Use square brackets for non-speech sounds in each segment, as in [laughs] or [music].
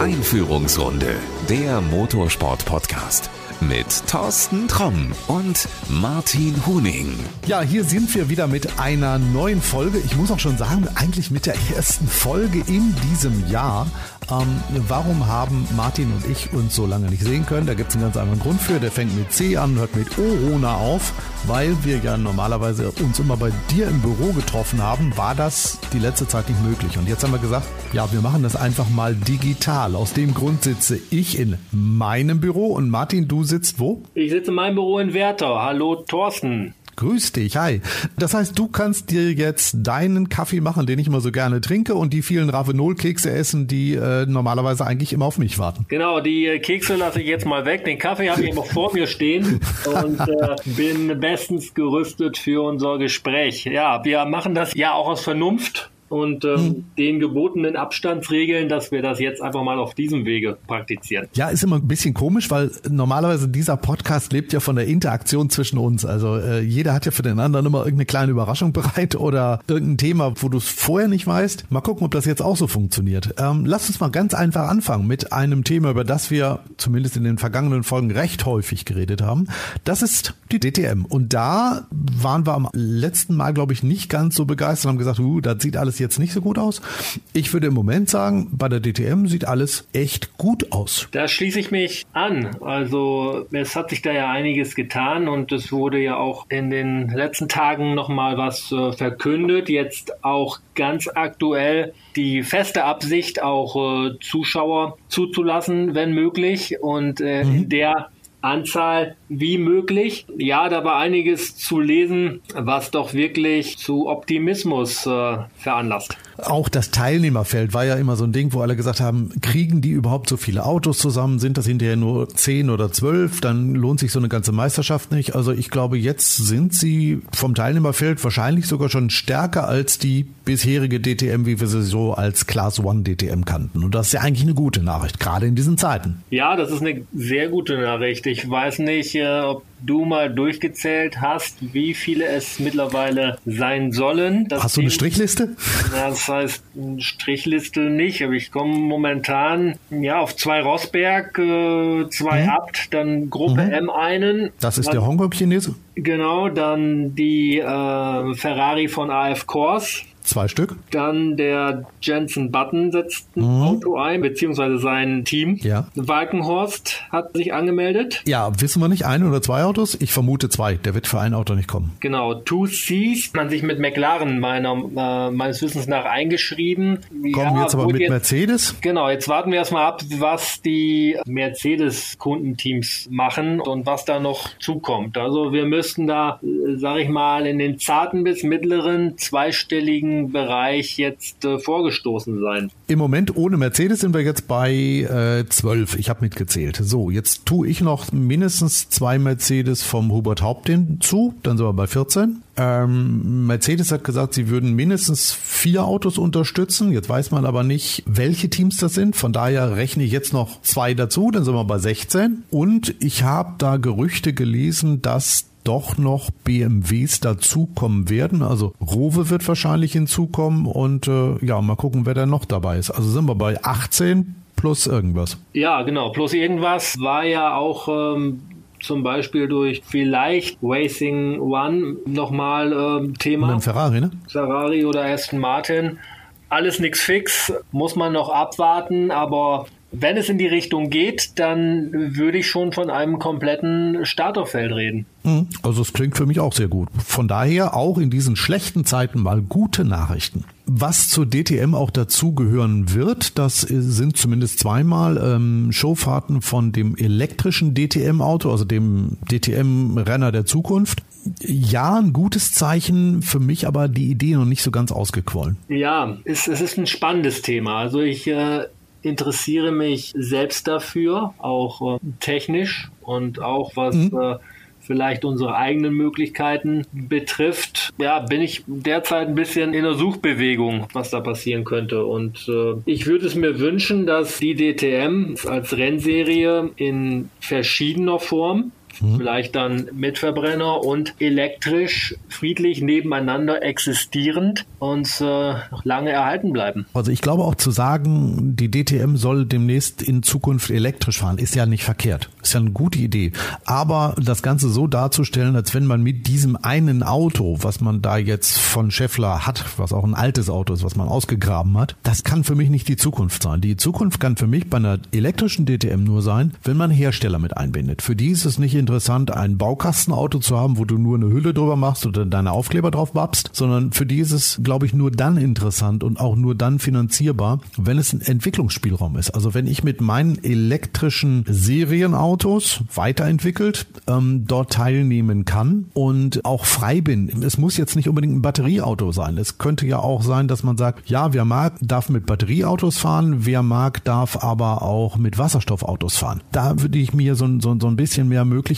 Einführungsrunde, der Motorsport-Podcast mit Thorsten Tromm und Martin Huning. Ja, hier sind wir wieder mit einer neuen Folge. Ich muss auch schon sagen, eigentlich mit der ersten Folge in diesem Jahr. Ähm, warum haben Martin und ich uns so lange nicht sehen können? Da gibt es einen ganz anderen Grund für. Der fängt mit C an, hört mit Orona auf. Weil wir ja normalerweise uns immer bei dir im Büro getroffen haben, war das die letzte Zeit nicht möglich. Und jetzt haben wir gesagt, ja, wir machen das einfach mal digital. Aus dem Grund sitze ich in meinem Büro und Martin, du sitzt wo? Ich sitze in meinem Büro in Werther. Hallo Thorsten. Grüß dich, hi. Das heißt, du kannst dir jetzt deinen Kaffee machen, den ich immer so gerne trinke, und die vielen Ravenol-Kekse essen, die äh, normalerweise eigentlich immer auf mich warten. Genau, die äh, Kekse lasse ich jetzt mal weg. Den Kaffee habe ich noch vor mir stehen und äh, [laughs] bin bestens gerüstet für unser Gespräch. Ja, wir machen das ja auch aus Vernunft und ähm, hm. den gebotenen Abstandsregeln, dass wir das jetzt einfach mal auf diesem Wege praktizieren. Ja, ist immer ein bisschen komisch, weil normalerweise dieser Podcast lebt ja von der Interaktion zwischen uns. Also äh, jeder hat ja für den anderen immer irgendeine kleine Überraschung [laughs] bereit oder irgendein Thema, wo du es vorher nicht weißt. Mal gucken, ob das jetzt auch so funktioniert. Ähm, lass uns mal ganz einfach anfangen mit einem Thema, über das wir zumindest in den vergangenen Folgen recht häufig geredet haben. Das ist die DTM. Und da waren wir am letzten Mal, glaube ich, nicht ganz so begeistert und haben gesagt, uh, das sieht alles jetzt nicht so gut aus. Ich würde im Moment sagen, bei der DTM sieht alles echt gut aus. Da schließe ich mich an. Also es hat sich da ja einiges getan und es wurde ja auch in den letzten Tagen nochmal was äh, verkündet. Jetzt auch ganz aktuell die feste Absicht, auch äh, Zuschauer zuzulassen, wenn möglich. Und äh, mhm. in der Anzahl wie möglich. Ja, da war einiges zu lesen, was doch wirklich zu Optimismus äh, veranlasst. Auch das Teilnehmerfeld war ja immer so ein Ding, wo alle gesagt haben, kriegen die überhaupt so viele Autos zusammen? Sind das hinterher nur zehn oder zwölf? Dann lohnt sich so eine ganze Meisterschaft nicht. Also ich glaube, jetzt sind sie vom Teilnehmerfeld wahrscheinlich sogar schon stärker als die bisherige DTM, wie wir sie so als Class One DTM kannten. Und das ist ja eigentlich eine gute Nachricht, gerade in diesen Zeiten. Ja, das ist eine sehr gute Nachricht. Ich weiß nicht, äh, ob du mal durchgezählt hast, wie viele es mittlerweile sein sollen. Das hast du eine Strichliste? Das heißt Strichliste nicht, aber ich komme momentan ja auf zwei Rossberg, äh, zwei mhm. Abt, dann Gruppe mhm. M einen. Das ist dann, der Hongkong-Chinese? Genau, dann die äh, Ferrari von AF Kors. Zwei Stück. Dann der Jensen Button setzt ein mhm. Auto ein, beziehungsweise sein Team. Ja. Walkenhorst hat sich angemeldet. Ja, wissen wir nicht, ein oder zwei Autos? Ich vermute zwei. Der wird für ein Auto nicht kommen. Genau. Two Cs, man sich mit McLaren meiner, äh, meines Wissens nach eingeschrieben. Kommen ja, jetzt aber mit jetzt, Mercedes? Genau, jetzt warten wir erstmal ab, was die Mercedes-Kundenteams machen und was da noch zukommt. Also wir müssten da, äh, sag ich mal, in den zarten bis mittleren zweistelligen Bereich jetzt äh, vorgestoßen sein? Im Moment ohne Mercedes sind wir jetzt bei äh, 12. Ich habe mitgezählt. So, jetzt tue ich noch mindestens zwei Mercedes vom Hubert Haupt hinzu. Dann sind wir bei 14. Ähm, Mercedes hat gesagt, sie würden mindestens vier Autos unterstützen. Jetzt weiß man aber nicht, welche Teams das sind. Von daher rechne ich jetzt noch zwei dazu. Dann sind wir bei 16. Und ich habe da Gerüchte gelesen, dass doch noch BMWs dazukommen werden. Also Rowe wird wahrscheinlich hinzukommen und äh, ja, mal gucken, wer da noch dabei ist. Also sind wir bei 18 plus irgendwas. Ja, genau. Plus irgendwas war ja auch ähm, zum Beispiel durch vielleicht Racing One nochmal ähm, Thema. Und Ferrari, ne? Ferrari oder Aston Martin. Alles nichts fix, muss man noch abwarten, aber wenn es in die Richtung geht, dann würde ich schon von einem kompletten Starterfeld reden. Mhm. Also es klingt für mich auch sehr gut. Von daher auch in diesen schlechten Zeiten mal gute Nachrichten. Was zur DTM auch dazugehören wird, das sind zumindest zweimal ähm, Showfahrten von dem elektrischen DTM-Auto, also dem DTM-Renner der Zukunft. Ja, ein gutes Zeichen, für mich aber die Idee noch nicht so ganz ausgequollen. Ja, es, es ist ein spannendes Thema. Also ich äh, interessiere mich selbst dafür, auch äh, technisch und auch was mhm. äh, vielleicht unsere eigenen Möglichkeiten betrifft, ja, bin ich derzeit ein bisschen in der Suchbewegung, was da passieren könnte. Und äh, ich würde es mir wünschen, dass die DTM als Rennserie in verschiedener Form hm. vielleicht dann mit Verbrenner und elektrisch friedlich nebeneinander existierend uns äh, lange erhalten bleiben. Also ich glaube auch zu sagen, die DTM soll demnächst in Zukunft elektrisch fahren, ist ja nicht verkehrt. Ist ja eine gute Idee. Aber das Ganze so darzustellen, als wenn man mit diesem einen Auto, was man da jetzt von Scheffler hat, was auch ein altes Auto ist, was man ausgegraben hat, das kann für mich nicht die Zukunft sein. Die Zukunft kann für mich bei einer elektrischen DTM nur sein, wenn man Hersteller mit einbindet. Für die ist es nicht interessant, ein Baukastenauto zu haben, wo du nur eine Hülle drüber machst oder deine Aufkleber drauf babst, sondern für die ist es, glaube ich, nur dann interessant und auch nur dann finanzierbar, wenn es ein Entwicklungsspielraum ist. Also wenn ich mit meinen elektrischen Serienautos weiterentwickelt ähm, dort teilnehmen kann und auch frei bin. Es muss jetzt nicht unbedingt ein Batterieauto sein. Es könnte ja auch sein, dass man sagt, ja, wer mag, darf mit Batterieautos fahren, wer mag, darf aber auch mit Wasserstoffautos fahren. Da würde ich mir so, so, so ein bisschen mehr Möglichkeiten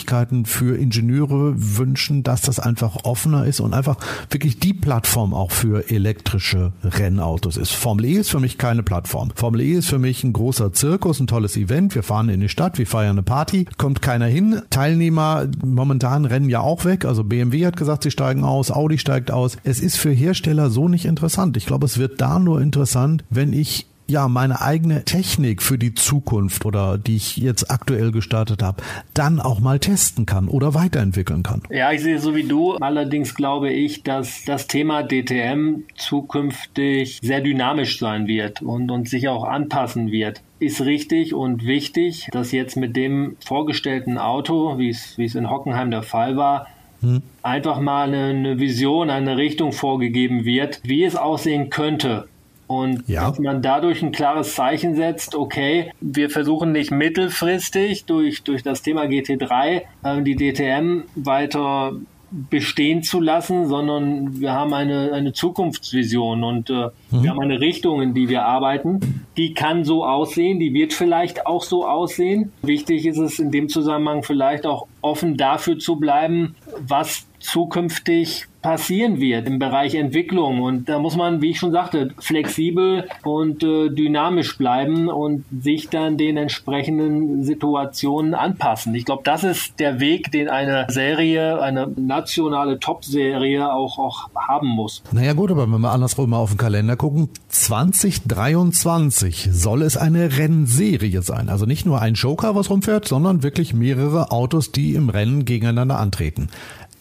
für Ingenieure wünschen, dass das einfach offener ist und einfach wirklich die Plattform auch für elektrische Rennautos ist. Formel E ist für mich keine Plattform. Formel E ist für mich ein großer Zirkus, ein tolles Event. Wir fahren in die Stadt, wir feiern eine Party, kommt keiner hin. Teilnehmer momentan rennen ja auch weg. Also BMW hat gesagt, sie steigen aus, Audi steigt aus. Es ist für Hersteller so nicht interessant. Ich glaube, es wird da nur interessant, wenn ich ja, meine eigene Technik für die Zukunft oder die ich jetzt aktuell gestartet habe, dann auch mal testen kann oder weiterentwickeln kann. Ja, ich sehe so wie du. Allerdings glaube ich, dass das Thema DTM zukünftig sehr dynamisch sein wird und, und sich auch anpassen wird ist richtig und wichtig, dass jetzt mit dem vorgestellten Auto, wie es, wie es in Hockenheim der Fall war, hm. einfach mal eine, eine Vision, eine Richtung vorgegeben wird, wie es aussehen könnte. Und ja. dass man dadurch ein klares Zeichen setzt, okay, wir versuchen nicht mittelfristig durch, durch das Thema GT3 äh, die DTM weiter bestehen zu lassen, sondern wir haben eine, eine Zukunftsvision und äh, mhm. wir haben eine Richtung, in die wir arbeiten. Die kann so aussehen, die wird vielleicht auch so aussehen. Wichtig ist es in dem Zusammenhang vielleicht auch offen dafür zu bleiben, was zukünftig passieren wird im Bereich Entwicklung. Und da muss man, wie ich schon sagte, flexibel und äh, dynamisch bleiben und sich dann den entsprechenden Situationen anpassen. Ich glaube, das ist der Weg, den eine Serie, eine nationale Top-Serie auch, auch haben muss. Naja gut, aber wenn wir andersrum mal auf den Kalender gucken, 2023 soll es eine Rennserie sein. Also nicht nur ein Joker, was rumfährt, sondern wirklich mehrere Autos, die im Rennen gegeneinander antreten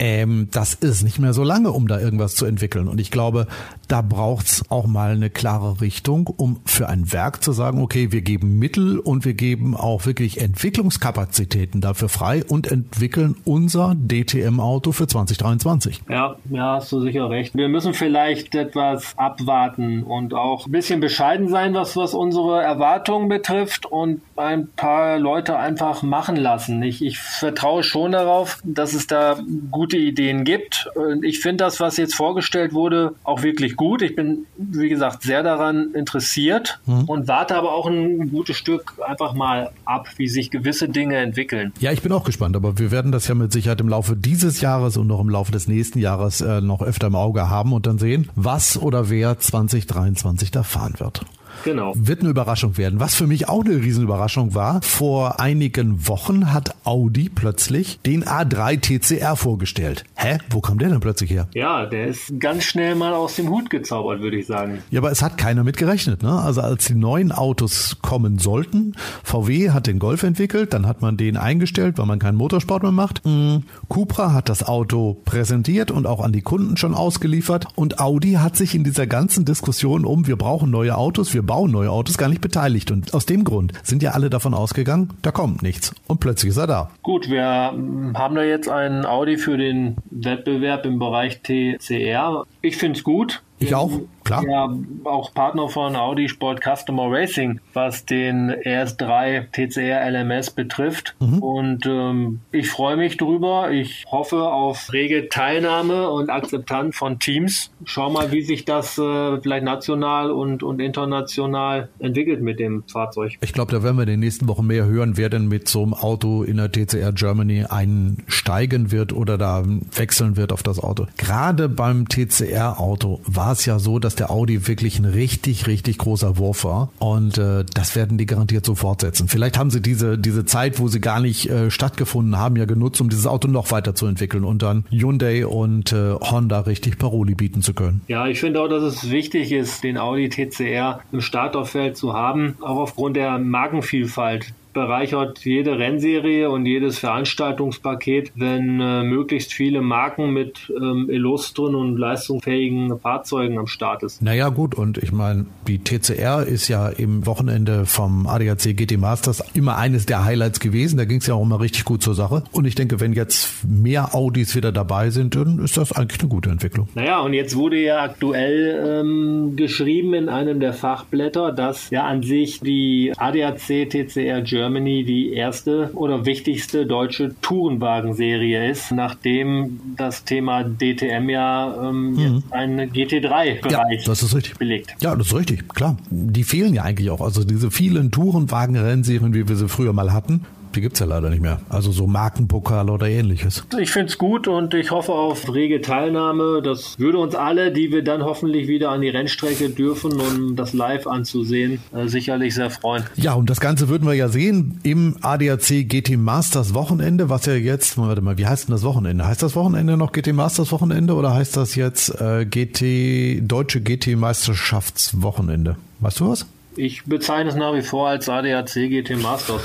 ähm, das ist nicht mehr so lange, um da irgendwas zu entwickeln. Und ich glaube, da braucht's auch mal eine klare Richtung, um für ein Werk zu sagen, okay, wir geben Mittel und wir geben auch wirklich Entwicklungskapazitäten dafür frei und entwickeln unser DTM-Auto für 2023. Ja, ja, hast du sicher recht. Wir müssen vielleicht etwas abwarten und auch ein bisschen bescheiden sein, was, was unsere Erwartungen betrifft und ein paar Leute einfach machen lassen. Ich, ich vertraue schon darauf, dass es da gut gute Ideen gibt. Und ich finde das, was jetzt vorgestellt wurde, auch wirklich gut. Ich bin, wie gesagt, sehr daran interessiert mhm. und warte aber auch ein gutes Stück einfach mal ab, wie sich gewisse Dinge entwickeln. Ja, ich bin auch gespannt, aber wir werden das ja mit Sicherheit im Laufe dieses Jahres und noch im Laufe des nächsten Jahres äh, noch öfter im Auge haben und dann sehen, was oder wer 2023 da fahren wird. Genau. Wird eine Überraschung werden. Was für mich auch eine Riesenüberraschung war, vor einigen Wochen hat Audi plötzlich den A3 TCR vorgestellt. Hä? Wo kam der denn plötzlich her? Ja, der ist ganz schnell mal aus dem Hut gezaubert, würde ich sagen. Ja, aber es hat keiner mit gerechnet. Ne? Also als die neuen Autos kommen sollten, VW hat den Golf entwickelt, dann hat man den eingestellt, weil man keinen Motorsport mehr macht. Mhm. Cupra hat das Auto präsentiert und auch an die Kunden schon ausgeliefert. Und Audi hat sich in dieser ganzen Diskussion um, wir brauchen neue Autos, wir bauen neue Autos, gar nicht beteiligt. Und aus dem Grund sind ja alle davon ausgegangen, da kommt nichts. Und plötzlich ist er da. Gut, wir haben da jetzt einen Audi für den Wettbewerb im Bereich TCR. Ich finde es gut. Ich auch, klar. Ja, auch Partner von Audi Sport Customer Racing, was den RS3 TCR LMS betrifft. Mhm. Und ähm, ich freue mich drüber. Ich hoffe auf rege Teilnahme und Akzeptanz von Teams. Schau mal, wie sich das äh, vielleicht national und, und international entwickelt mit dem Fahrzeug. Ich glaube, da werden wir in den nächsten Wochen mehr hören, wer denn mit so einem Auto in der TCR Germany einsteigen wird oder da wechseln wird auf das Auto. Gerade beim TCR Auto war war es ja so, dass der Audi wirklich ein richtig, richtig großer Wurf war. Und äh, das werden die garantiert so fortsetzen. Vielleicht haben sie diese, diese Zeit, wo sie gar nicht äh, stattgefunden haben, ja genutzt, um dieses Auto noch weiterzuentwickeln und dann Hyundai und äh, Honda richtig Paroli bieten zu können. Ja, ich finde auch, dass es wichtig ist, den Audi TCR im Starterfeld zu haben, auch aufgrund der Markenvielfalt bereichert jede Rennserie und jedes Veranstaltungspaket, wenn äh, möglichst viele Marken mit ähm, illustren und leistungsfähigen Fahrzeugen am Start ist. Naja gut, und ich meine, die TCR ist ja im Wochenende vom ADAC GT Masters immer eines der Highlights gewesen. Da ging es ja auch immer richtig gut zur Sache. Und ich denke, wenn jetzt mehr Audis wieder dabei sind, dann ist das eigentlich eine gute Entwicklung. Naja, und jetzt wurde ja aktuell ähm, geschrieben in einem der Fachblätter, dass ja an sich die ADAC TCR Germany Germany die erste oder wichtigste deutsche Tourenwagenserie ist, nachdem das Thema DTM ja ähm, mhm. jetzt einen GT3-Bereich ja, belegt. Ja, das ist richtig, klar. Die fehlen ja eigentlich auch. Also diese vielen Tourenwagen-Rennserien, wie wir sie früher mal hatten, die gibt es ja leider nicht mehr. Also so Markenpokal oder ähnliches. Ich finde es gut und ich hoffe auf rege Teilnahme. Das würde uns alle, die wir dann hoffentlich wieder an die Rennstrecke dürfen, um das live anzusehen, äh, sicherlich sehr freuen. Ja, und das Ganze würden wir ja sehen im ADAC GT Masters Wochenende, was ja jetzt, warte mal, wie heißt denn das Wochenende? Heißt das Wochenende noch GT Masters Wochenende oder heißt das jetzt äh, GT, Deutsche GT Meisterschaftswochenende? Weißt du was? Ich bezeichne es nach wie vor als ADAC GT Masters.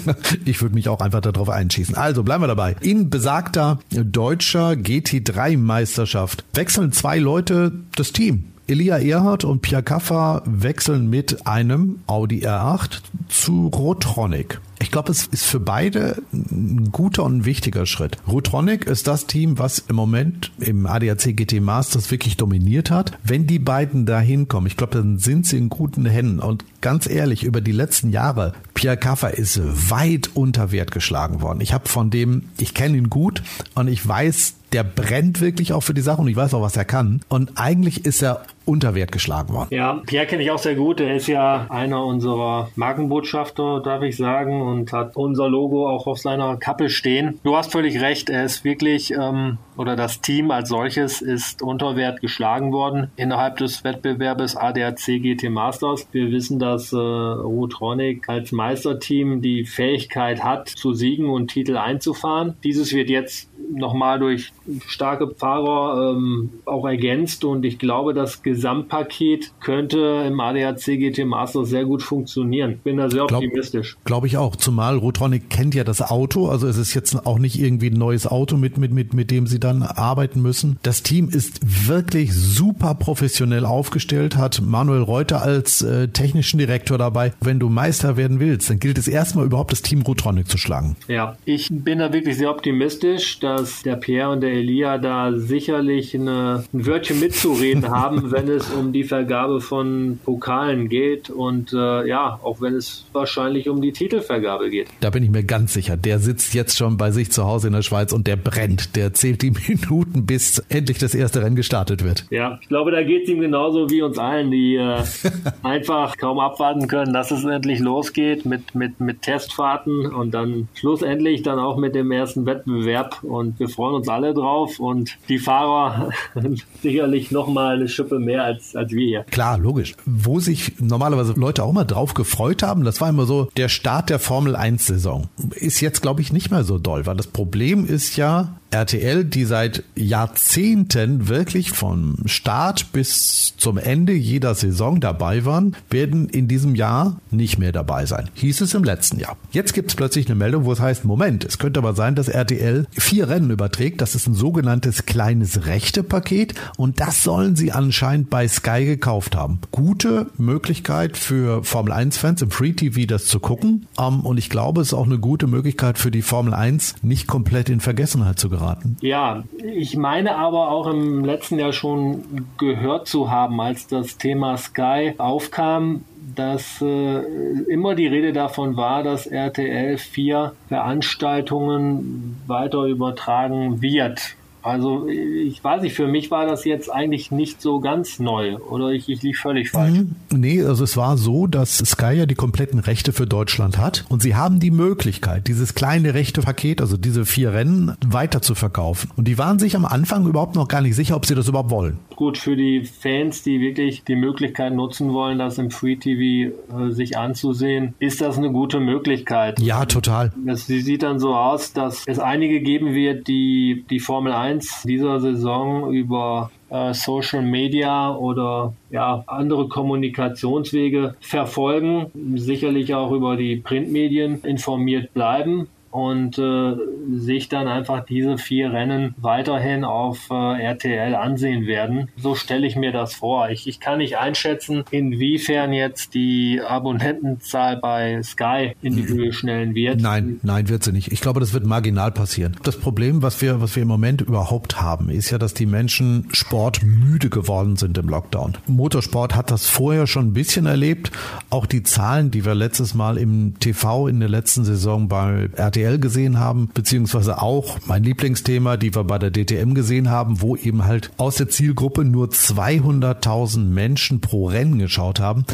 [laughs] ich würde mich auch einfach darauf einschießen. Also bleiben wir dabei. In besagter deutscher GT3 Meisterschaft wechseln zwei Leute das Team. Elia Erhardt und Pia Kaffer wechseln mit einem Audi R8 zu Rotronic. Ich glaube, es ist für beide ein guter und ein wichtiger Schritt. Rotronic ist das Team, was im Moment im ADAC GT Masters wirklich dominiert hat. Wenn die beiden da hinkommen, ich glaube, dann sind sie in guten Händen. Und ganz ehrlich, über die letzten Jahre, Pierre Kaffer ist weit unter Wert geschlagen worden. Ich habe von dem, ich kenne ihn gut und ich weiß, der brennt wirklich auch für die Sache und ich weiß auch, was er kann. Und eigentlich ist er unter Wert geschlagen worden. Ja, Pierre kenne ich auch sehr gut. Er ist ja einer unserer Markenbotschafter, darf ich sagen, und hat unser Logo auch auf seiner Kappe stehen. Du hast völlig recht. Er ist wirklich, ähm, oder das Team als solches ist unter Wert geschlagen worden innerhalb des Wettbewerbes ADAC GT Masters. Wir wissen, dass äh, Rotronic als Meisterteam die Fähigkeit hat, zu siegen und Titel einzufahren. Dieses wird jetzt nochmal durch starke Fahrer ähm, auch ergänzt und ich glaube, das Gesamtpaket könnte im ADAC GT Master sehr gut funktionieren. Bin da sehr optimistisch. Glaube ich auch, zumal Rotronic kennt ja das Auto, also es ist jetzt auch nicht irgendwie ein neues Auto, mit, mit, mit, mit dem sie dann arbeiten müssen. Das Team ist wirklich super professionell aufgestellt, hat Manuel Reuter als äh, technischen Direktor dabei. Wenn du Meister werden willst, dann gilt es erstmal überhaupt das Team Rotronic zu schlagen. Ja, ich bin da wirklich sehr optimistisch, dass dass der Pierre und der Elia da sicherlich eine, ein Wörtchen mitzureden [laughs] haben, wenn es um die Vergabe von Pokalen geht und äh, ja, auch wenn es wahrscheinlich um die Titelvergabe geht. Da bin ich mir ganz sicher. Der sitzt jetzt schon bei sich zu Hause in der Schweiz und der brennt. Der zählt die [laughs] Minuten, bis endlich das erste Rennen gestartet wird. Ja, ich glaube, da geht es ihm genauso wie uns allen, die äh, [laughs] einfach kaum abwarten können, dass es endlich losgeht mit, mit, mit Testfahrten und dann schlussendlich dann auch mit dem ersten Wettbewerb und wir freuen uns alle drauf und die Fahrer [laughs] sicherlich noch mal eine Schippe mehr als, als wir hier. Klar, logisch. Wo sich normalerweise Leute auch mal drauf gefreut haben, das war immer so der Start der Formel 1 Saison. Ist jetzt, glaube ich, nicht mehr so doll, weil das Problem ist ja, RTL, die seit Jahrzehnten wirklich vom Start bis zum Ende jeder Saison dabei waren, werden in diesem Jahr nicht mehr dabei sein. Hieß es im letzten Jahr. Jetzt gibt es plötzlich eine Meldung, wo es heißt, Moment, es könnte aber sein, dass RTL vier Rennen überträgt. Das ist ein sogenanntes kleines Rechtepaket und das sollen sie anscheinend bei Sky gekauft haben. Gute Möglichkeit für Formel 1 Fans im Free TV das zu gucken. Um, und ich glaube, es ist auch eine gute Möglichkeit für die Formel 1 nicht komplett in Vergessenheit zu geraten geraten. Ja, ich meine aber auch im letzten Jahr schon gehört zu haben, als das Thema Sky aufkam, dass äh, immer die Rede davon war, dass RTL vier Veranstaltungen weiter übertragen wird Also ich weiß nicht, für mich war das jetzt eigentlich nicht so ganz neu oder ich, ich liege völlig falsch. Mhm. Nee, also es war so, dass Sky ja die kompletten Rechte für Deutschland hat und sie haben die Möglichkeit, dieses kleine rechte Paket, also diese vier Rennen, weiter zu verkaufen. Und die waren sich am Anfang überhaupt noch gar nicht sicher, ob sie das überhaupt wollen. Gut, für die Fans, die wirklich die Möglichkeit nutzen wollen, das im Free TV äh, sich anzusehen, ist das eine gute Möglichkeit. Ja, total. Es sieht dann so aus, dass es einige geben wird, die die Formel 1 dieser Saison über äh, Social Media oder ja, andere Kommunikationswege verfolgen, sicherlich auch über die Printmedien informiert bleiben und äh, sich dann einfach diese vier Rennen weiterhin auf äh, RTL ansehen werden. So stelle ich mir das vor. Ich, ich kann nicht einschätzen, inwiefern jetzt die Abonnentenzahl bei Sky in die. Höhe schnellen wird. Nein, nein, wird sie nicht. Ich glaube, das wird marginal passieren. Das Problem, was wir, was wir im Moment überhaupt haben, ist ja, dass die Menschen sportmüde geworden sind im Lockdown. Motorsport hat das vorher schon ein bisschen erlebt. Auch die Zahlen, die wir letztes Mal im TV in der letzten Saison bei RTL RTL gesehen haben, beziehungsweise auch mein Lieblingsthema, die wir bei der DTM gesehen haben, wo eben halt aus der Zielgruppe nur 200.000 Menschen pro Rennen geschaut haben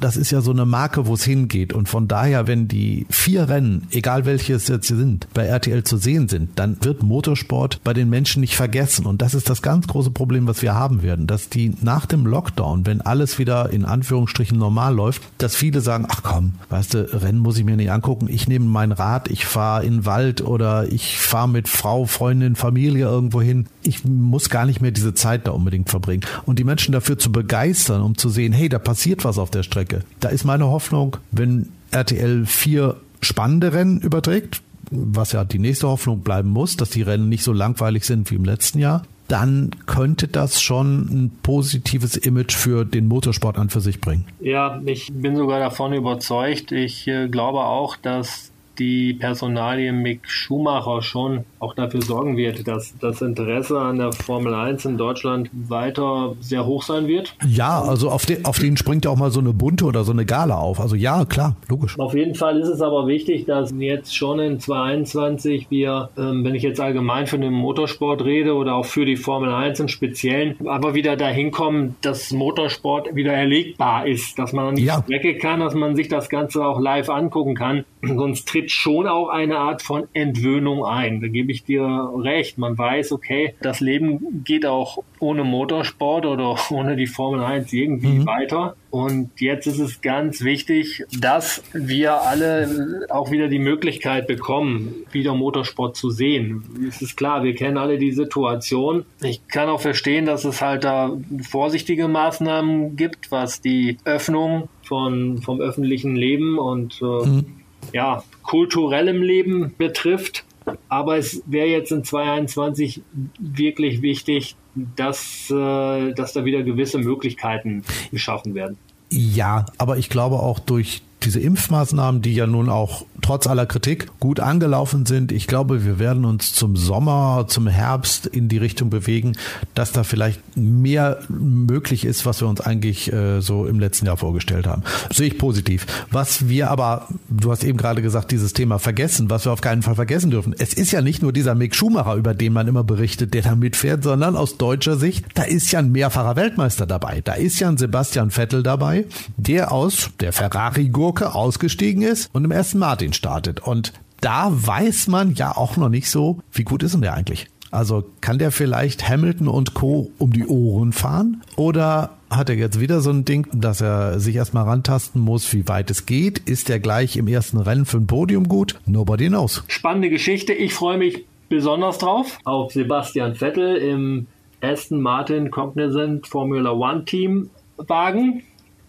das ist ja so eine Marke, wo es hingeht. Und von daher, wenn die vier Rennen, egal welche es jetzt sind, bei RTL zu sehen sind, dann wird Motorsport bei den Menschen nicht vergessen. Und das ist das ganz große Problem, was wir haben werden, dass die nach dem Lockdown, wenn alles wieder in Anführungsstrichen normal läuft, dass viele sagen, ach komm, weißt du, Rennen muss ich mir nicht angucken. Ich nehme mein Rad, ich fahre in den Wald oder ich fahre mit Frau, Freundin, Familie irgendwo hin. Ich muss gar nicht mehr diese Zeit da unbedingt verbringen. Und die Menschen dafür zu begeistern, um zu sehen, hey, da passiert was auf der Strecke Strecke. Da ist meine Hoffnung, wenn RTL vier spannende Rennen überträgt, was ja die nächste Hoffnung bleiben muss, dass die Rennen nicht so langweilig sind wie im letzten Jahr, dann könnte das schon ein positives Image für den Motorsport an für sich bringen. Ja, ich bin sogar davon überzeugt. Ich äh, glaube auch, dass die Personalie Mick Schumacher schon auch dafür sorgen wird, dass das Interesse an der Formel 1 in Deutschland weiter sehr hoch sein wird. Ja, also auf, den, auf den springt ja auch mal so eine bunte oder so eine Gala auf. Also ja, klar, logisch. Auf jeden Fall ist es aber wichtig, dass jetzt schon in 2021 wir, ähm, wenn ich jetzt allgemein für den Motorsport rede oder auch für die Formel 1 im Speziellen, aber wieder dahin kommen, dass Motorsport wieder erlegbar ist, dass man an die ja. Strecke kann, dass man sich das Ganze auch live angucken kann. Sonst tritt schon auch eine Art von Entwöhnung ein. Da gebe ich dir recht. Man weiß, okay, das Leben geht auch ohne Motorsport oder [laughs] ohne die Formel 1 irgendwie mhm. weiter. Und jetzt ist es ganz wichtig, dass wir alle auch wieder die Möglichkeit bekommen, wieder Motorsport zu sehen. Es ist klar, wir kennen alle die Situation. Ich kann auch verstehen, dass es halt da vorsichtige Maßnahmen gibt, was die Öffnung von, vom öffentlichen Leben und äh, mhm ja, kulturellem Leben betrifft. Aber es wäre jetzt in 2021 wirklich wichtig, dass, äh, dass da wieder gewisse Möglichkeiten geschaffen werden. Ja, aber ich glaube auch durch diese Impfmaßnahmen, die ja nun auch trotz aller Kritik gut angelaufen sind. Ich glaube, wir werden uns zum Sommer, zum Herbst in die Richtung bewegen, dass da vielleicht mehr möglich ist, was wir uns eigentlich äh, so im letzten Jahr vorgestellt haben. sehe ich positiv. Was wir aber, du hast eben gerade gesagt, dieses Thema vergessen, was wir auf keinen Fall vergessen dürfen. Es ist ja nicht nur dieser Mick Schumacher, über den man immer berichtet, der da mitfährt, sondern aus deutscher Sicht, da ist ja ein mehrfacher Weltmeister dabei. Da ist ja ein Sebastian Vettel dabei, der aus der Ferrari-Gurke ausgestiegen ist und im ersten Martin startet. Und da weiß man ja auch noch nicht so, wie gut ist denn der eigentlich? Also kann der vielleicht Hamilton und Co. um die Ohren fahren? Oder hat er jetzt wieder so ein Ding, dass er sich erstmal rantasten muss, wie weit es geht? Ist er gleich im ersten Rennen für ein Podium gut? Nobody knows. Spannende Geschichte. Ich freue mich besonders drauf auf Sebastian Vettel im Aston Martin Cognizant Formula One Team Wagen.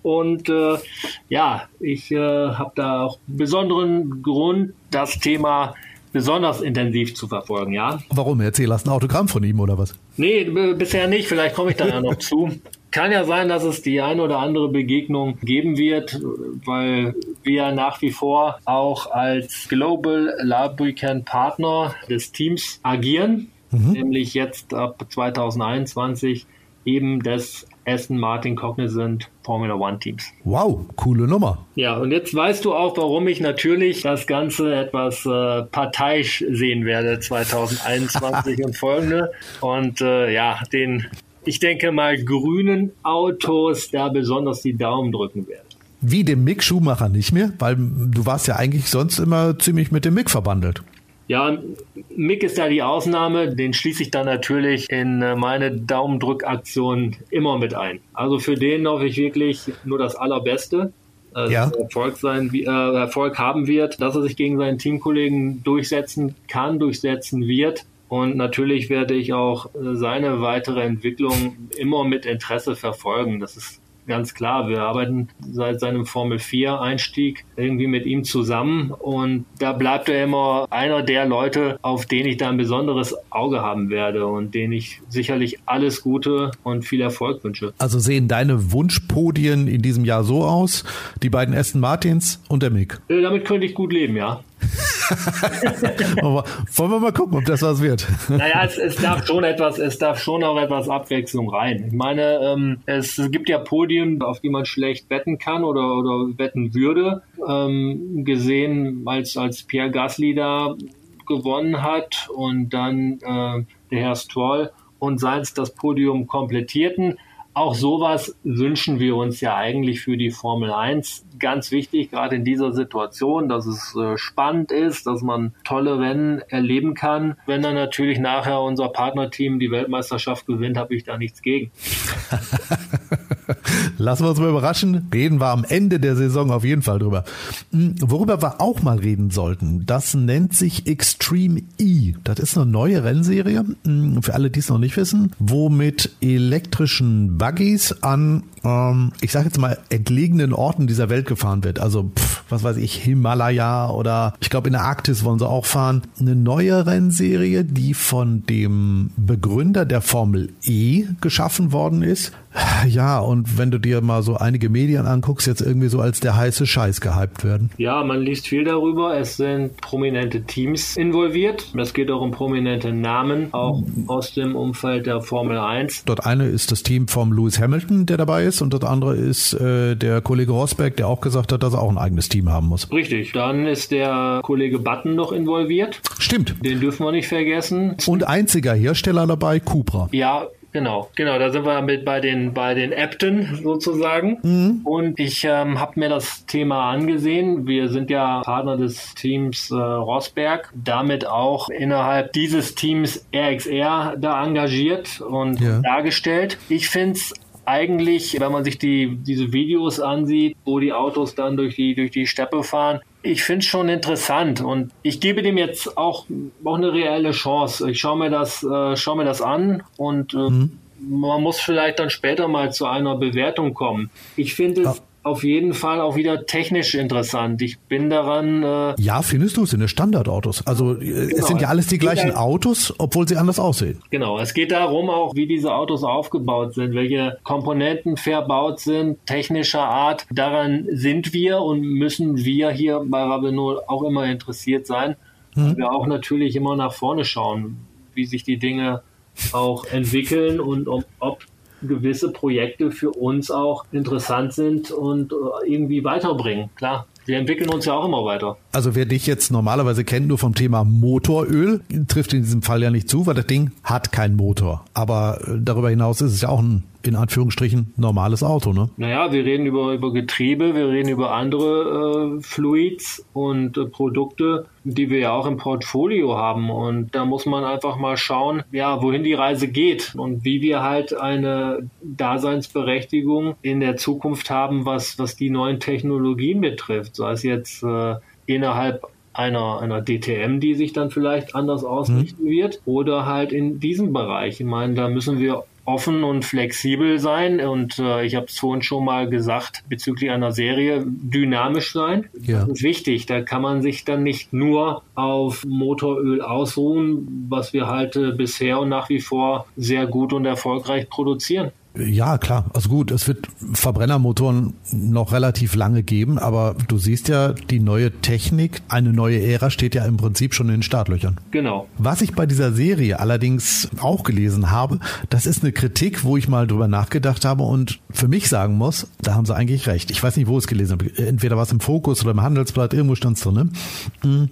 Und äh, ja, ich äh, habe da auch besonderen Grund, das Thema besonders intensiv zu verfolgen, ja. Warum? Erzähl, hast ein Autogramm von ihm oder was? Nee, bisher nicht. Vielleicht komme ich da ja noch [laughs] zu. Kann ja sein, dass es die eine oder andere Begegnung geben wird, weil wir nach wie vor auch als Global Lubricant Partner des Teams agieren, mhm. nämlich jetzt ab 2021 eben des Aston Martin Cognizant Formula One Teams. Wow, coole Nummer. Ja, und jetzt weißt du auch, warum ich natürlich das Ganze etwas äh, parteiisch sehen werde 2021 und folgende. Und äh, ja, den, ich denke mal, grünen Autos da besonders die Daumen drücken werde. Wie dem Mick Schumacher nicht mehr, weil du warst ja eigentlich sonst immer ziemlich mit dem Mick verbandelt. Ja, Mick ist da die Ausnahme, den schließe ich dann natürlich in äh, meine Daumendrückaktion immer mit ein. Also für den hoffe ich wirklich nur das Allerbeste. Äh, ja. Erfolg, sein, äh, Erfolg haben wird, dass er sich gegen seinen Teamkollegen durchsetzen kann, durchsetzen wird. Und natürlich werde ich auch äh, seine weitere Entwicklung immer mit Interesse verfolgen. Das ist ganz klar. Wir arbeiten seit seinem Formel 4 Einstieg irgendwie mit ihm zusammen und da bleibt er immer einer der Leute, auf den ich da ein besonderes Auge haben werde und denen ich sicherlich alles Gute und viel Erfolg wünsche. Also sehen deine Wunschpodien in diesem Jahr so aus? Die beiden Aston Martins und der Mick? Äh, damit könnte ich gut leben, ja. [laughs] Wollen wir mal gucken, ob das was wird? naja, es, es, darf schon etwas, es darf schon auch etwas Abwechslung rein. Ich meine, ähm, es gibt ja Podien, auf die man schlecht wetten kann oder, oder wetten würde. Ähm, gesehen, als, als Pierre Gasly da gewonnen hat und dann äh, der Herr Stroll und Seins das Podium komplettierten auch sowas wünschen wir uns ja eigentlich für die Formel 1. Ganz wichtig, gerade in dieser Situation, dass es äh, spannend ist, dass man tolle Rennen erleben kann. Wenn dann natürlich nachher unser Partnerteam die Weltmeisterschaft gewinnt, habe ich da nichts gegen. [laughs] Lassen wir uns mal überraschen. Reden wir am Ende der Saison auf jeden Fall drüber. Hm, worüber wir auch mal reden sollten, das nennt sich Extreme E. Das ist eine neue Rennserie, hm, für alle, die es noch nicht wissen, wo mit elektrischen Buggies an, ähm, ich sage jetzt mal, entlegenen Orten dieser Welt gefahren wird. Also, pff, was weiß ich, Himalaya oder ich glaube in der Arktis wollen sie auch fahren. Eine neue Rennserie, die von dem Begründer der Formel E geschaffen worden ist. Ja, und wenn du dir mal so einige Medien anguckst, jetzt irgendwie so als der heiße Scheiß gehypt werden. Ja, man liest viel darüber. Es sind prominente Teams involviert. Es geht auch um prominente Namen, auch aus dem Umfeld der Formel 1. Dort eine ist das Team vom Lewis Hamilton, der dabei ist, und das andere ist äh, der Kollege Rosberg, der auch gesagt hat, dass er auch ein eigenes Team haben muss. Richtig. Dann ist der Kollege Button noch involviert. Stimmt. Den dürfen wir nicht vergessen. Und einziger Hersteller dabei, Cupra. Ja, Genau, genau, da sind wir mit bei den bei den Äbten sozusagen. Mhm. Und ich ähm, habe mir das Thema angesehen. Wir sind ja Partner des Teams äh, Rosberg, damit auch innerhalb dieses Teams RXR da engagiert und ja. dargestellt. Ich finde es eigentlich, wenn man sich die, diese Videos ansieht, wo die Autos dann durch die, durch die Steppe fahren, ich finde es schon interessant und ich gebe dem jetzt auch, auch eine reelle Chance. Ich schaue mir das, äh, schaue mir das an und äh, mhm. man muss vielleicht dann später mal zu einer Bewertung kommen. Ich finde es ja auf jeden Fall auch wieder technisch interessant. Ich bin daran. Äh ja, findest du es in den Standardautos? Also äh, genau. es sind ja alles die gleichen da, Autos, obwohl sie anders aussehen. Genau, es geht darum auch, wie diese Autos aufgebaut sind, welche Komponenten verbaut sind, technischer Art. Daran sind wir und müssen wir hier bei Ravenol auch immer interessiert sein. Hm. Wir auch natürlich immer nach vorne schauen, wie sich die Dinge auch entwickeln und ob, ob gewisse Projekte für uns auch interessant sind und äh, irgendwie weiterbringen. Klar, wir entwickeln uns ja auch immer weiter. Also wer dich jetzt normalerweise kennt nur vom Thema Motoröl, trifft in diesem Fall ja nicht zu, weil das Ding hat keinen Motor. Aber äh, darüber hinaus ist es ja auch ein in Anführungsstrichen normales Auto, ne? Naja, wir reden über, über Getriebe, wir reden über andere äh, Fluids und äh, Produkte, die wir ja auch im Portfolio haben. Und da muss man einfach mal schauen, ja, wohin die Reise geht und wie wir halt eine Daseinsberechtigung in der Zukunft haben, was, was die neuen Technologien betrifft. Sei es jetzt äh, innerhalb einer, einer DTM, die sich dann vielleicht anders ausrichten mhm. wird, oder halt in diesem Bereich. Ich meine, da müssen wir offen und flexibel sein und äh, ich habe es vorhin schon mal gesagt bezüglich einer Serie dynamisch sein. Ja. Das ist wichtig. Da kann man sich dann nicht nur auf Motoröl ausruhen, was wir halt äh, bisher und nach wie vor sehr gut und erfolgreich produzieren. Ja, klar. Also gut, es wird Verbrennermotoren noch relativ lange geben, aber du siehst ja, die neue Technik, eine neue Ära steht ja im Prinzip schon in den Startlöchern. Genau. Was ich bei dieser Serie allerdings auch gelesen habe, das ist eine Kritik, wo ich mal drüber nachgedacht habe und für mich sagen muss, da haben sie eigentlich recht. Ich weiß nicht, wo es gelesen habe. Entweder was im Fokus oder im Handelsblatt, irgendwo stand es drin. Ne? Hm.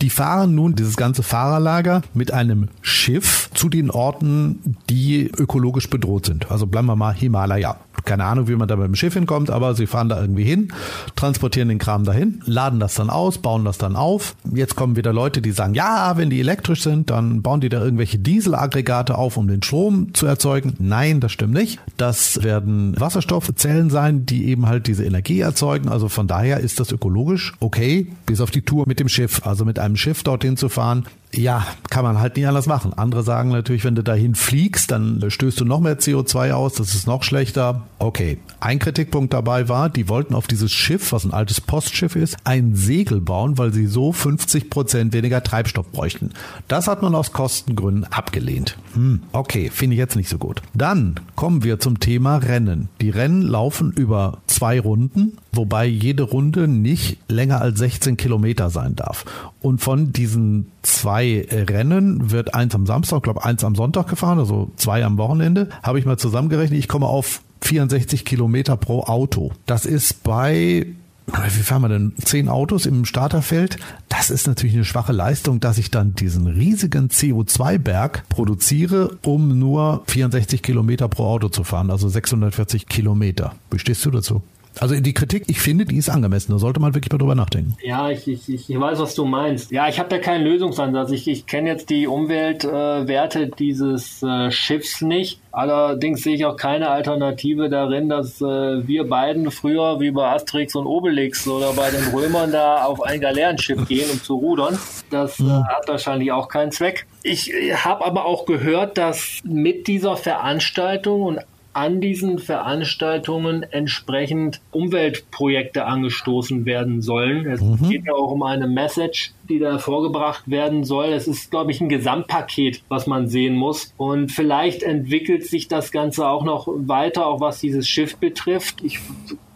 Die fahren nun dieses ganze Fahrerlager mit einem Schiff zu den Orten, die ökologisch bedroht sind. Also bleiben sagen wir mal Himalaya. Keine Ahnung, wie man da mit dem Schiff hinkommt, aber sie fahren da irgendwie hin, transportieren den Kram dahin, laden das dann aus, bauen das dann auf. Jetzt kommen wieder Leute, die sagen, ja, wenn die elektrisch sind, dann bauen die da irgendwelche Dieselaggregate auf, um den Strom zu erzeugen. Nein, das stimmt nicht. Das werden Wasserstoffzellen sein, die eben halt diese Energie erzeugen. Also von daher ist das ökologisch okay, bis auf die Tour mit dem Schiff. Also mit einem Schiff dorthin zu fahren, ja, kann man halt nicht anders machen. Andere sagen natürlich, wenn du dahin fliegst, dann stößt du noch mehr CO2 aus, das ist noch schlechter. Okay, ein Kritikpunkt dabei war, die wollten auf dieses Schiff, was ein altes Postschiff ist, ein Segel bauen, weil sie so 50 Prozent weniger Treibstoff bräuchten. Das hat man aus Kostengründen abgelehnt. Hm, okay, finde ich jetzt nicht so gut. Dann kommen wir zum Thema Rennen. Die Rennen laufen über zwei Runden, wobei jede Runde nicht länger als 16 Kilometer sein darf. Und von diesen zwei Rennen wird eins am Samstag, glaube eins am Sonntag gefahren, also zwei am Wochenende. Habe ich mal zusammengerechnet. Ich komme auf 64 Kilometer pro Auto. Das ist bei wie fahren wir denn? Zehn Autos im Starterfeld. Das ist natürlich eine schwache Leistung, dass ich dann diesen riesigen CO2-Berg produziere, um nur 64 Kilometer pro Auto zu fahren, also 640 Kilometer. Wie stehst du dazu? Also die Kritik, ich finde, die ist angemessen. Da sollte man wirklich mal drüber nachdenken. Ja, ich, ich, ich weiß, was du meinst. Ja, ich habe da keinen Lösungsansatz. Ich, ich kenne jetzt die Umweltwerte äh, dieses äh, Schiffs nicht. Allerdings sehe ich auch keine Alternative darin, dass äh, wir beiden früher wie bei Asterix und Obelix oder bei den Römern da auf ein Galeerenschiff [laughs] gehen, um zu rudern. Das äh, hat wahrscheinlich auch keinen Zweck. Ich äh, habe aber auch gehört, dass mit dieser Veranstaltung und an diesen Veranstaltungen entsprechend Umweltprojekte angestoßen werden sollen. Es mhm. geht ja auch um eine Message, die da vorgebracht werden soll. Es ist, glaube ich, ein Gesamtpaket, was man sehen muss. Und vielleicht entwickelt sich das Ganze auch noch weiter, auch was dieses Schiff betrifft. Ich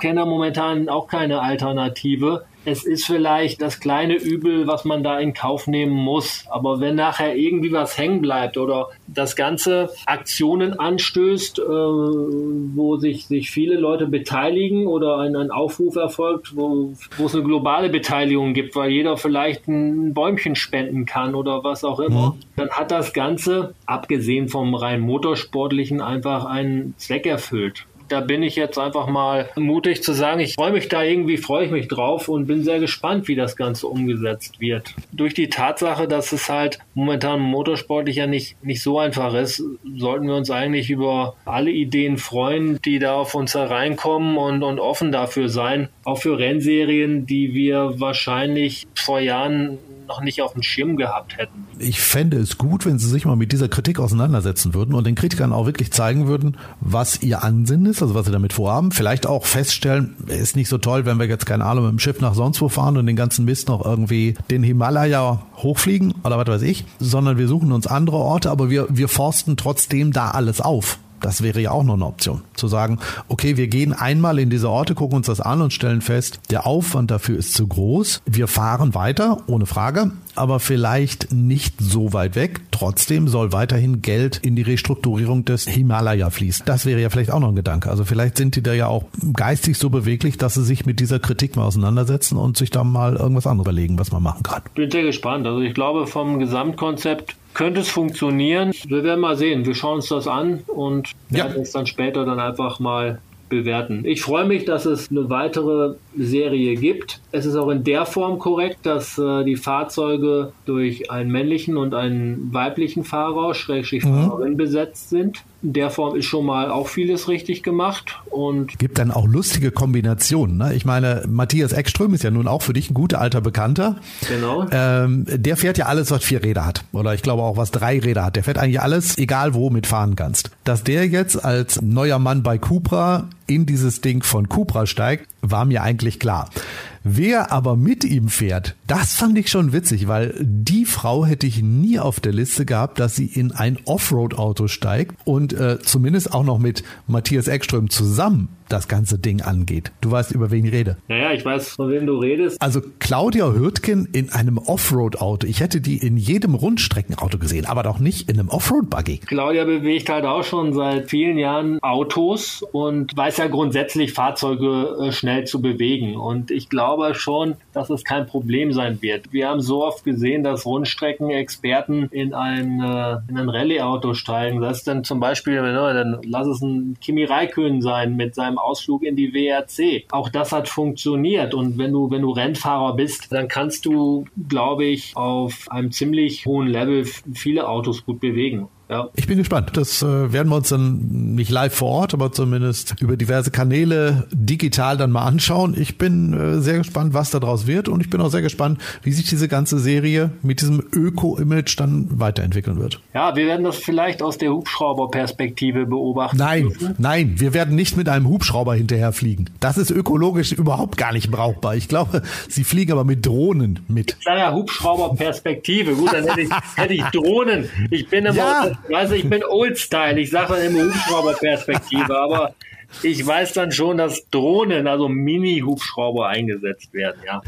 kenne momentan auch keine Alternative es ist vielleicht das kleine Übel, was man da in Kauf nehmen muss. Aber wenn nachher irgendwie was hängen bleibt oder das Ganze Aktionen anstößt, äh, wo sich, sich viele Leute beteiligen oder ein, ein Aufruf erfolgt, wo, wo es eine globale Beteiligung gibt, weil jeder vielleicht ein Bäumchen spenden kann oder was auch immer, mhm. dann hat das Ganze, abgesehen vom rein motorsportlichen, einfach einen Zweck erfüllt da bin ich jetzt einfach mal mutig zu sagen, ich freue mich da irgendwie, freue ich mich drauf und bin sehr gespannt, wie das Ganze umgesetzt wird. Durch die Tatsache, dass es halt momentan motorsportlich ja nicht, nicht so einfach ist, sollten wir uns eigentlich über alle Ideen freuen, die da auf uns hereinkommen und, und offen dafür sein. Auch für Rennserien, die wir wahrscheinlich vor Jahren noch nicht auf dem Schirm gehabt hätten. Ich fände es gut, wenn Sie sich mal mit dieser Kritik auseinandersetzen würden und den Kritikern auch wirklich zeigen würden, was ihr Ansinnen ist, also was sie damit vorhaben. Vielleicht auch feststellen, ist nicht so toll, wenn wir jetzt keine Ahnung mit dem Schiff nach sonst wo fahren und den ganzen Mist noch irgendwie den Himalaya hochfliegen oder was weiß ich, sondern wir suchen uns andere Orte, aber wir, wir forsten trotzdem da alles auf. Das wäre ja auch noch eine Option. Zu sagen, okay, wir gehen einmal in diese Orte, gucken uns das an und stellen fest, der Aufwand dafür ist zu groß. Wir fahren weiter, ohne Frage, aber vielleicht nicht so weit weg. Trotzdem soll weiterhin Geld in die Restrukturierung des Himalaya fließen. Das wäre ja vielleicht auch noch ein Gedanke. Also vielleicht sind die da ja auch geistig so beweglich, dass sie sich mit dieser Kritik mal auseinandersetzen und sich da mal irgendwas anderes überlegen, was man machen kann. Bin sehr gespannt. Also ich glaube, vom Gesamtkonzept könnte es funktionieren. Wir werden mal sehen. Wir schauen uns das an und werden ja. es dann später dann einfach mal bewerten. Ich freue mich, dass es eine weitere Serie gibt. Es ist auch in der Form korrekt, dass äh, die Fahrzeuge durch einen männlichen und einen weiblichen Fahrer, Schrägstrich mhm. Fahrerin mhm. besetzt sind in der Form ist schon mal auch vieles richtig gemacht und gibt dann auch lustige Kombinationen. Ne? Ich meine, Matthias Eckström ist ja nun auch für dich ein guter alter Bekannter. Genau. Ähm, der fährt ja alles, was vier Räder hat oder ich glaube auch was drei Räder hat. Der fährt eigentlich alles, egal wo, mitfahren kannst. Dass der jetzt als neuer Mann bei Cupra in dieses Ding von Cupra steigt, war mir eigentlich klar. Wer aber mit ihm fährt, das fand ich schon witzig, weil die Frau hätte ich nie auf der Liste gehabt, dass sie in ein Offroad-Auto steigt und äh, zumindest auch noch mit Matthias Eckström zusammen das ganze Ding angeht. Du weißt, über wen ich rede. Naja, ich weiß, von wem du redest. Also Claudia Hürtgen in einem Offroad-Auto. Ich hätte die in jedem Rundstreckenauto gesehen, aber doch nicht in einem Offroad-Buggy. Claudia bewegt halt auch schon seit vielen Jahren Autos und weiß ja grundsätzlich Fahrzeuge äh, schnell zu bewegen. Und ich glaube schon, dass es kein Problem sein wird. Wir haben so oft gesehen, dass Rundstreckenexperten in ein, äh, in ein Rallye-Auto steigen. Das ist dann zum Beispiel, dann lass es ein Kimi Raikön sein mit seinem Ausflug in die WRC. Auch das hat funktioniert. Und wenn du, wenn du Rennfahrer bist, dann kannst du, glaube ich, auf einem ziemlich hohen Level viele Autos gut bewegen. Ja. Ich bin gespannt. Das äh, werden wir uns dann nicht live vor Ort, aber zumindest über diverse Kanäle digital dann mal anschauen. Ich bin äh, sehr gespannt, was daraus wird und ich bin auch sehr gespannt, wie sich diese ganze Serie mit diesem Öko-Image dann weiterentwickeln wird. Ja, wir werden das vielleicht aus der Hubschrauberperspektive beobachten. Nein, dürfen. nein, wir werden nicht mit einem Hubschrauber hinterherfliegen. Das ist ökologisch überhaupt gar nicht brauchbar. Ich glaube, sie fliegen aber mit Drohnen mit. Ja, Hubschrauberperspektive. Gut, dann hätte ich, hätte ich Drohnen. Ich bin immer ja. Weißt du, ich bin Oldstyle, ich sage dann immer Hubschrauberperspektive, [laughs] aber ich weiß dann schon, dass Drohnen, also Mini-Hubschrauber eingesetzt werden, ja.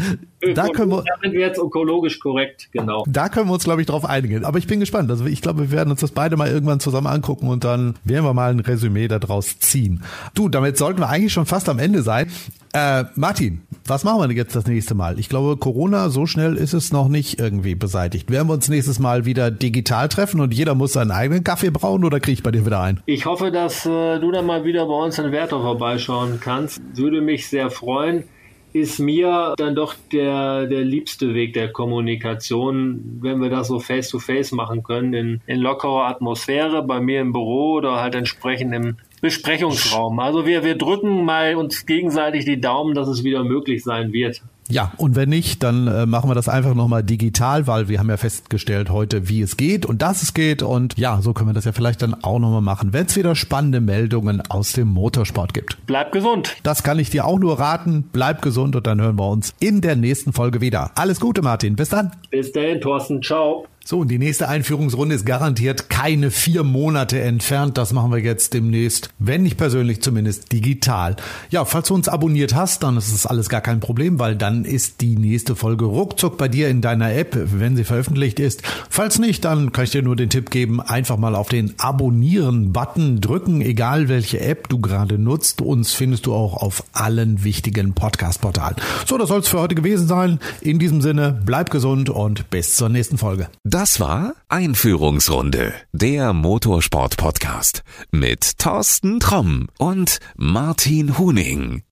Da können wir, sind wir jetzt ökologisch korrekt, genau. Da können wir uns, glaube ich, drauf einigen. Aber ich bin gespannt. Also ich glaube, wir werden uns das beide mal irgendwann zusammen angucken und dann werden wir mal ein Resümee daraus ziehen. Du, damit sollten wir eigentlich schon fast am Ende sein. Äh, Martin, was machen wir denn jetzt das nächste Mal? Ich glaube, Corona, so schnell ist es noch nicht irgendwie beseitigt. Werden wir uns nächstes Mal wieder digital treffen und jeder muss seinen eigenen Kaffee brauen oder kriege ich bei dir wieder ein? Ich hoffe, dass äh, du dann mal wieder bei uns in Werther vorbeischauen kannst. Würde mich sehr freuen. Ist mir dann doch der, der liebste Weg der Kommunikation, wenn wir das so face-to-face -face machen können, in, in lockerer Atmosphäre, bei mir im Büro oder halt entsprechend im Besprechungsraum. Also wir, wir drücken mal uns gegenseitig die Daumen, dass es wieder möglich sein wird. Ja, und wenn nicht, dann äh, machen wir das einfach nochmal digital, weil wir haben ja festgestellt heute, wie es geht und dass es geht. Und ja, so können wir das ja vielleicht dann auch nochmal machen, wenn es wieder spannende Meldungen aus dem Motorsport gibt. Bleib gesund. Das kann ich dir auch nur raten. Bleib gesund und dann hören wir uns in der nächsten Folge wieder. Alles Gute, Martin. Bis dann. Bis dahin, Thorsten. Ciao. So, und die nächste Einführungsrunde ist garantiert keine vier Monate entfernt. Das machen wir jetzt demnächst, wenn nicht persönlich, zumindest digital. Ja, falls du uns abonniert hast, dann ist es alles gar kein Problem, weil dann ist die nächste Folge ruckzuck bei dir in deiner App, wenn sie veröffentlicht ist. Falls nicht, dann kann ich dir nur den Tipp geben, einfach mal auf den Abonnieren-Button drücken, egal welche App du gerade nutzt. Uns findest du auch auf allen wichtigen Podcast-Portalen. So, das soll es für heute gewesen sein. In diesem Sinne, bleib gesund und bis zur nächsten Folge. Das war Einführungsrunde, der Motorsport-Podcast mit Thorsten Tromm und Martin Huning.